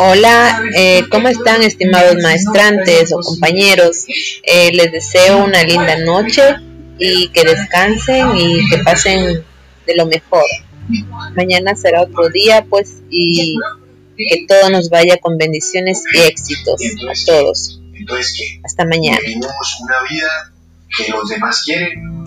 Hola, eh, ¿cómo están estimados maestrantes o compañeros? Eh, les deseo una linda noche y que descansen y que pasen de lo mejor. Mañana será otro día, pues, y que todo nos vaya con bendiciones y éxitos a todos. Hasta mañana. que los demás quieren